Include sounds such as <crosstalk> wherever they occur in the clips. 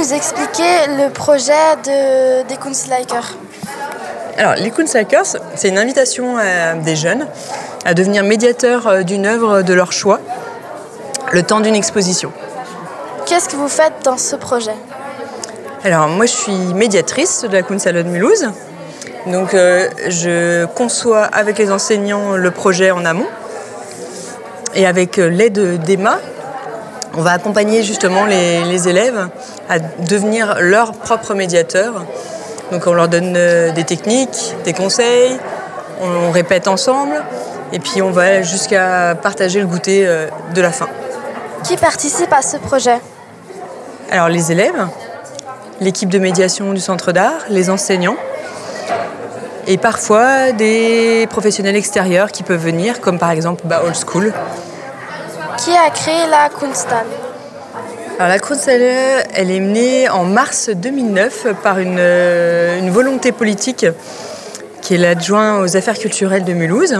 Nous expliquer le projet de, des Kunstlikers Alors, les Kunstlikers, c'est une invitation à des jeunes à devenir médiateurs euh, d'une œuvre de leur choix le temps d'une exposition. Qu'est-ce que vous faites dans ce projet? Alors, moi, je suis médiatrice de la Kunsthalle de Mulhouse. Donc, euh, je conçois avec les enseignants le projet en amont. Et avec euh, l'aide d'Emma, on va accompagner justement les, les, élèves à devenir leurs propres médiateurs. Donc on leur donne euh, des techniques, des conseils, on, on répète ensemble et puis on va jusqu'à partager le goûter euh, de la fin. Qui participe à ce projet? Alors les élèves, l'équipe de médiation du centre d'art, les enseignants et parfois des professionnels extérieurs qui peuvent venir, comme par exemple bah, Old School. Qui a créé la Kunsthalle Alors, la Kunsthalle, elle est menée en mars 2009 par une, euh, une volonté politique qui est l'adjoint aux affaires culturelles de Mulhouse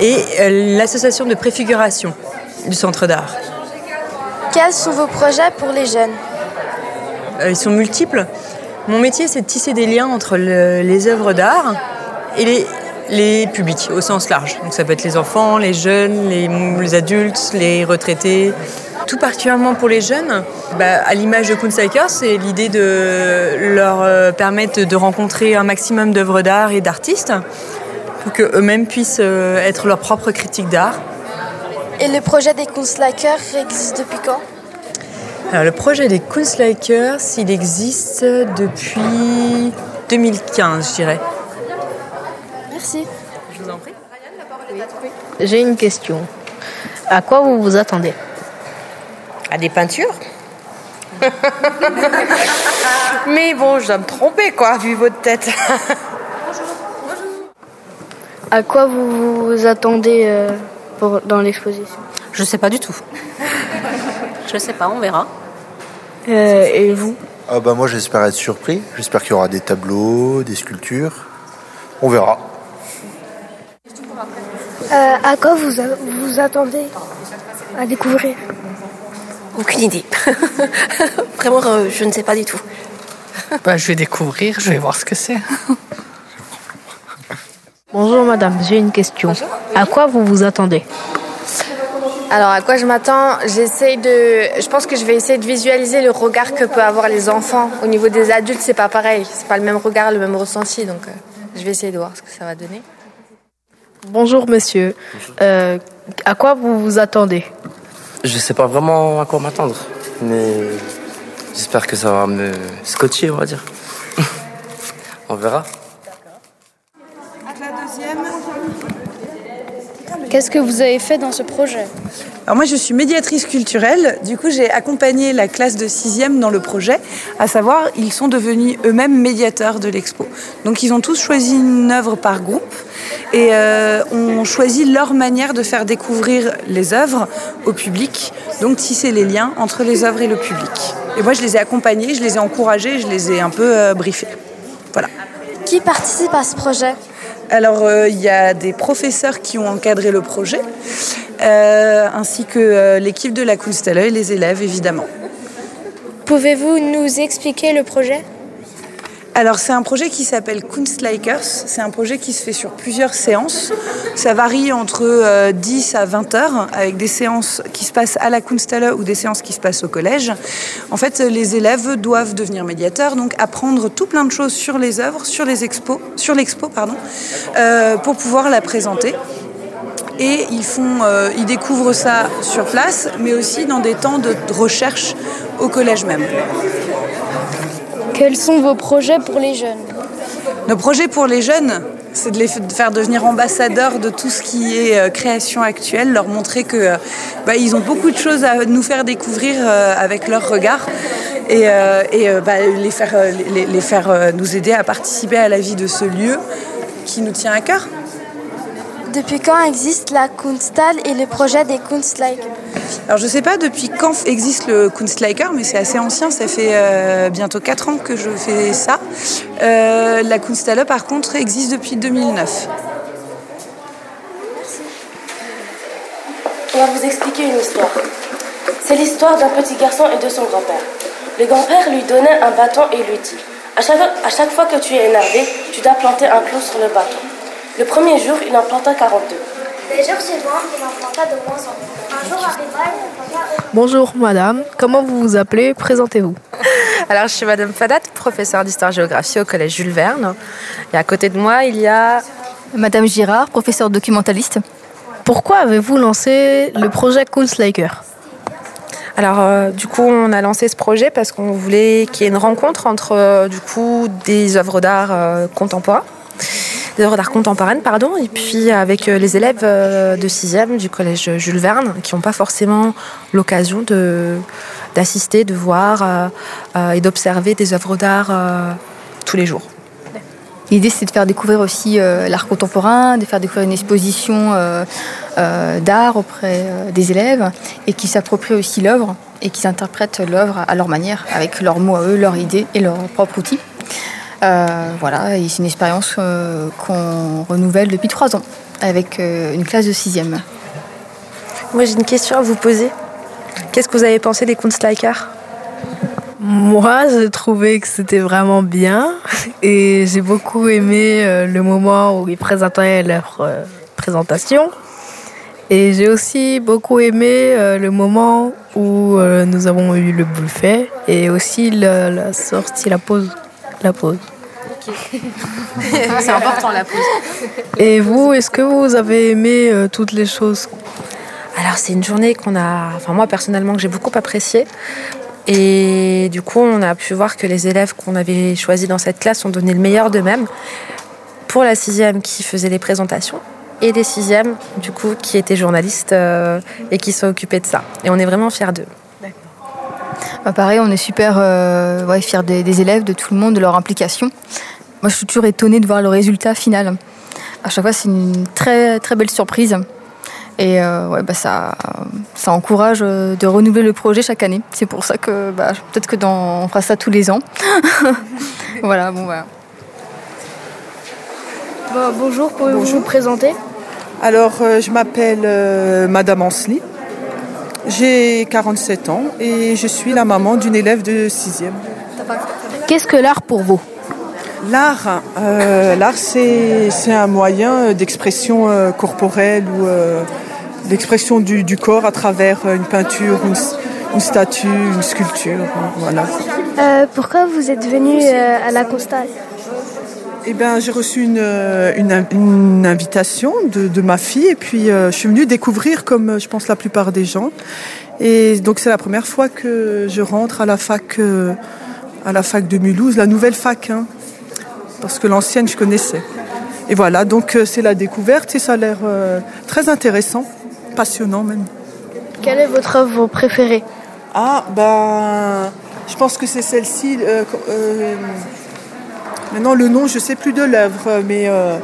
et euh, l'association de préfiguration du centre d'art. Quels sont vos projets pour les jeunes? Euh, Ils sont multiples. Mon métier, c'est de tisser des liens entre le- les œuvres d'art et les, les publics au sens large. Donc ça peut être les enfants, les jeunes, les, les adultes, les retraités. Tout particulièrement pour les jeunes, bah, à l'image de Kunsthiker, c'est l'idée de leur euh, permettre de rencontrer un maximum d'œuvres d'art et d'artistes pour qu'eux-mêmes puissent euh, être leurs propres critiques d'art. Et le projet des Kunstlikers existe depuis quand? Alors, le projet des Kunstlikers, il existe depuis 2015, je dirais. Merci. Je vous en prie. J'ai une question. À quoi vous vous attendez? À des peintures <laughs> Mais bon, je dois me tromper, quoi, vu votre tête. À quoi vous vous attendez euh, pour, dans l'exposition? Je sais pas du tout. Je sais pas, on verra. Euh, Et vous? Ah bah moi j'espère être surpris. J'espère qu'il y aura des tableaux, des sculptures. On verra. Euh, À quoi vous a- vous attendez à découvrir? Aucune idée. <laughs> Vraiment, euh, je ne sais pas du tout. Bah, je vais découvrir, je vais voir ce que c'est. Bonjour madame, j'ai une question. À quoi vous vous attendez? Alors, à quoi je m'attends? J'essaye de. Je pense que je vais essayer de visualiser le regard que peuvent avoir les enfants. Au niveau des adultes, c'est pas pareil. C'est pas le même regard, le même ressenti. Donc, euh, je vais essayer de voir ce que ça va donner. Bonjour monsieur. Euh, à quoi vous vous attendez? Je sais pas vraiment à quoi m'attendre, mais j'espère que ça va me scotcher, on va dire. <laughs> on verra. Qu'est-ce que vous avez fait dans ce projet? Alors moi, je suis médiatrice culturelle. Du coup, j'ai accompagné la classe de 6e dans le projet. À savoir, ils sont devenus eux-mêmes médiateurs de l'expo. Donc, ils ont tous choisi une œuvre par groupe et euh, ont choisi leur manière de faire découvrir les œuvres au public. Donc, tisser les liens entre les œuvres et le public. Et moi, je les ai accompagnés, je les ai encouragés, je les ai un peu euh, briefés. Voilà. Qui participe à ce projet? Alors, euh, il y a des professeurs qui ont encadré le projet, euh, ainsi que l'équipe de la Kunsthalle et les élèves, évidemment. Pouvez-vous nous expliquer le projet? Alors, c'est un projet qui s'appelle Kunstlikers. C'est un projet qui se fait sur plusieurs séances. Ça varie entre euh, 10 à 20 heures, avec des séances qui se passent à la Kunsthalle ou des séances qui se passent au collège. En fait, les élèves doivent devenir médiateurs, donc apprendre tout plein de choses sur les œuvres, sur les expos, sur l'expo, pardon, euh, pour pouvoir la présenter. Et ils, font, euh, ils découvrent ça sur place, mais aussi dans des temps de recherche au collège même. Quels sont vos projets pour les jeunes Nos projets pour les jeunes, c'est de les faire devenir ambassadeurs de tout ce qui est euh, création actuelle, leur montrer que euh, bah, ils ont beaucoup de choses à nous faire découvrir euh, avec leur regard et, bah, les faire, nous aider à participer à la vie de ce lieu qui nous tient à cœur. Depuis quand existe la Kunsthalle et le projet des Kunstlikers Alors je sais pas depuis quand existe le Kunstliker, mais c'est assez ancien, ça fait euh, bientôt 4 ans que je fais ça. Euh, la Kunsthalle par contre existe depuis 2009. On va vous expliquer une histoire. C'est l'histoire d'un petit garçon et de son grand-père. Le grand-père lui donnait un bâton et lui dit à chaque, à chaque fois que tu es énervé, tu dois planter un clou sur le bâton. Le premier jour, il en planta 42. Les jours suivants, il en planta de moins en moins. Un jour arriva, il en planta Bonjour madame, comment vous vous appelez? Présentez-vous. <laughs> Alors, je suis Madame Fadat, professeure d'histoire-géographie au Collège Jules Verne. Et à côté de moi, il y a... Madame Girard, professeure documentaliste. Pourquoi avez-vous lancé le projet Kunstlaker Alors, euh, du coup, on a lancé ce projet parce qu'on voulait qu'il y ait une rencontre entre, euh, du coup, des œuvres d'art euh, contemporains, d'art contemporaines, pardon, et puis avec euh, les élèves euh, de 6e du collège Jules Verne, qui n'ont pas forcément l'occasion de d'assister, de voir euh, et d'observer des œuvres d'art tous les jours. L'idée, c'est de faire découvrir aussi l'art contemporain, de faire découvrir une exposition d'art auprès des élèves et qui s'approprient aussi l'œuvre et qui interprètent l'œuvre à leur manière, avec leurs mots à eux, leurs idées et leurs propres outils. Euh, voilà, et c'est une expérience euh, qu'on renouvelle depuis trois ans avec euh, une classe de sixième. Moi, j'ai une question à vous poser. Qu'est-ce que vous avez pensé des Kunstlaker Moi, j'ai trouvé que c'était vraiment bien <laughs> et j'ai beaucoup aimé le moment où ils présentaient leur présentation. Et j'ai aussi beaucoup aimé euh, le moment où euh, nous avons eu le buffet et aussi la, la sortie, la pause. La pause. <laughs> C'est important la pause. Et vous, est-ce que vous avez aimé euh, toutes les choses? Alors c'est une journée qu'on a, enfin moi personnellement que j'ai beaucoup appréciée. Et du coup on a pu voir que les élèves qu'on avait choisis dans cette classe ont donné le meilleur d'eux-mêmes. Pour la sixième qui faisait les présentations et les sixièmes du coup qui étaient journalistes euh, et qui sont occupés de ça. Et on est vraiment fiers d'eux. Bah, pareil, on est super euh, ouais, fiers des, des élèves, de tout le monde, de leur implication. Moi, je suis toujours étonnée de voir le résultat final. À chaque fois, c'est une très très belle surprise. Et euh, ouais, bah, ça, ça encourage euh, de renouveler le projet chaque année. C'est pour ça que bah, peut-être que dans, on fera ça tous les ans. <laughs> voilà, bon voilà. Bon, bonjour, pouvez-vous vous présenter? Alors, euh, je m'appelle euh, Madame Ansley. J'ai 47 ans et je suis la maman d'une élève de 6e. Qu'est-ce que l'art pour vous? L'art, euh, l'art c'est, c'est un moyen d'expression euh, corporelle ou euh, d'expression du, du corps à travers une peinture, une, une statue, une sculpture. Voilà. Euh, Pourquoi vous êtes venu euh, à la Constal Eh ben, j'ai reçu une, euh, une, une invitation de, de ma fille et puis euh, je suis venue découvrir comme euh, je pense la plupart des gens. Et donc c'est la première fois que je rentre à la fac, euh, à la fac de Mulhouse, la nouvelle fac, hein, parce que l'ancienne je connaissais. Et voilà, donc euh, c'est la découverte et ça a l'air très intéressant, passionnant même. Quelle est votre œuvre préférée? Ah, ben, je pense que c'est celle-ci. Euh, euh, maintenant, le nom, je sais plus de l'œuvre, mais euh,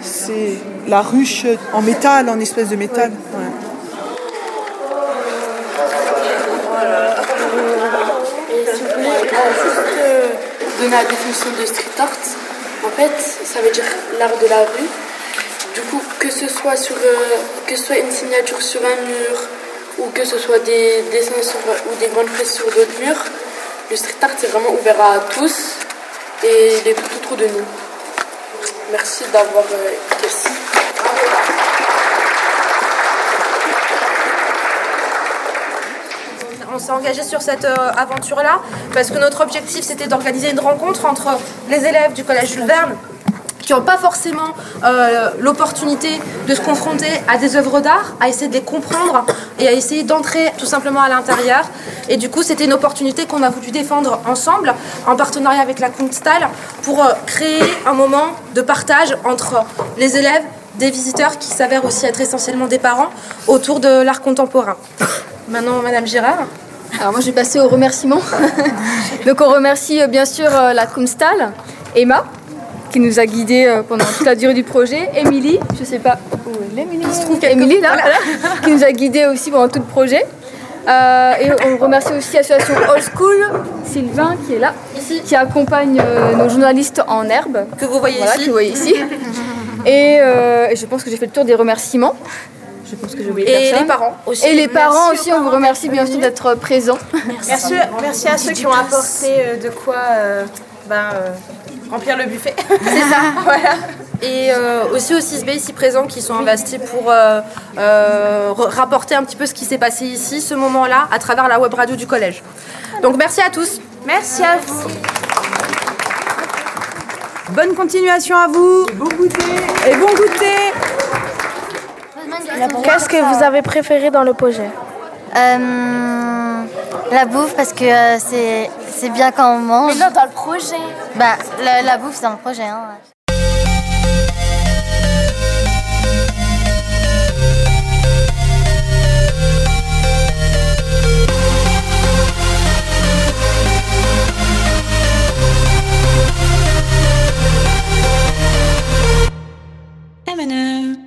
c'est la ruche en métal, en espèce de métal. ouais. Euh, euh, donner la définition de street art, en fait, ça veut dire l'art de la rue. Du coup, que ce soit sur, euh, que ce soit une signature sur un mur ou que ce soit des dessins sur, ou des grandes fresques sur d'autres murs, le street art c'est vraiment ouvert à tous et il est tout autour de nous. Merci d'avoir euh, été ici. On s'est engagé sur cette euh, aventure-là parce que notre objectif c'était d'organiser une rencontre entre les élèves du collège Jules Verne qui n'ont pas forcément euh, l'opportunité de se confronter à des œuvres d'art, à essayer de les comprendre et à essayer d'entrer tout simplement à l'intérieur. Et du coup, c'était une opportunité qu'on a voulu défendre ensemble, en partenariat avec la Kunsthal, pour euh, créer un moment de partage entre les élèves, des visiteurs qui s'avèrent aussi être essentiellement des parents, autour de l'art contemporain. Maintenant, Madame Girard. Alors moi, je vais passer aux remerciements. <laughs> Donc on remercie euh, bien sûr la Kumstal, Emma, qui nous a guidés euh, pendant toute la durée du projet, Émilie, je sais pas où elle est, Émilie, se trouve Émilie là, voilà, <laughs> qui nous a guidés aussi pendant tout le projet. Euh, et on remercie aussi l'association Old School, Sylvain qui est là, qui accompagne euh, nos journalistes en herbe. Que vous voyez Voilà, ici. Que vous voyez ici. <laughs> Et, euh, et je pense que j'ai fait le tour des remerciements. Je pense que j'ai oublié Et personne. les parents aussi. Et les parents Merci aussi, on vous remercie bien sûr d'être présents. Merci, merci à ceux qui ont apporté de quoi euh, ben, euh, remplir le buffet. <laughs> C'est ça. <laughs> voilà. Et euh, aussi aux 6B ici présents qui sont investis pour euh, euh, rapporter un petit peu ce qui s'est passé ici, ce moment-là, à travers la web radio du collège. Donc merci à tous. Merci à vous. Bonne continuation à vous. Et bon goûter. Et bon goûter. Qu'est-ce que vous avez préféré dans le projet? Euh, la bouffe parce que euh, c'est c'est bien quand on mange. Mais non, dans le projet. Bah la, la bouffe c'est dans le projet. Hein. Eminem.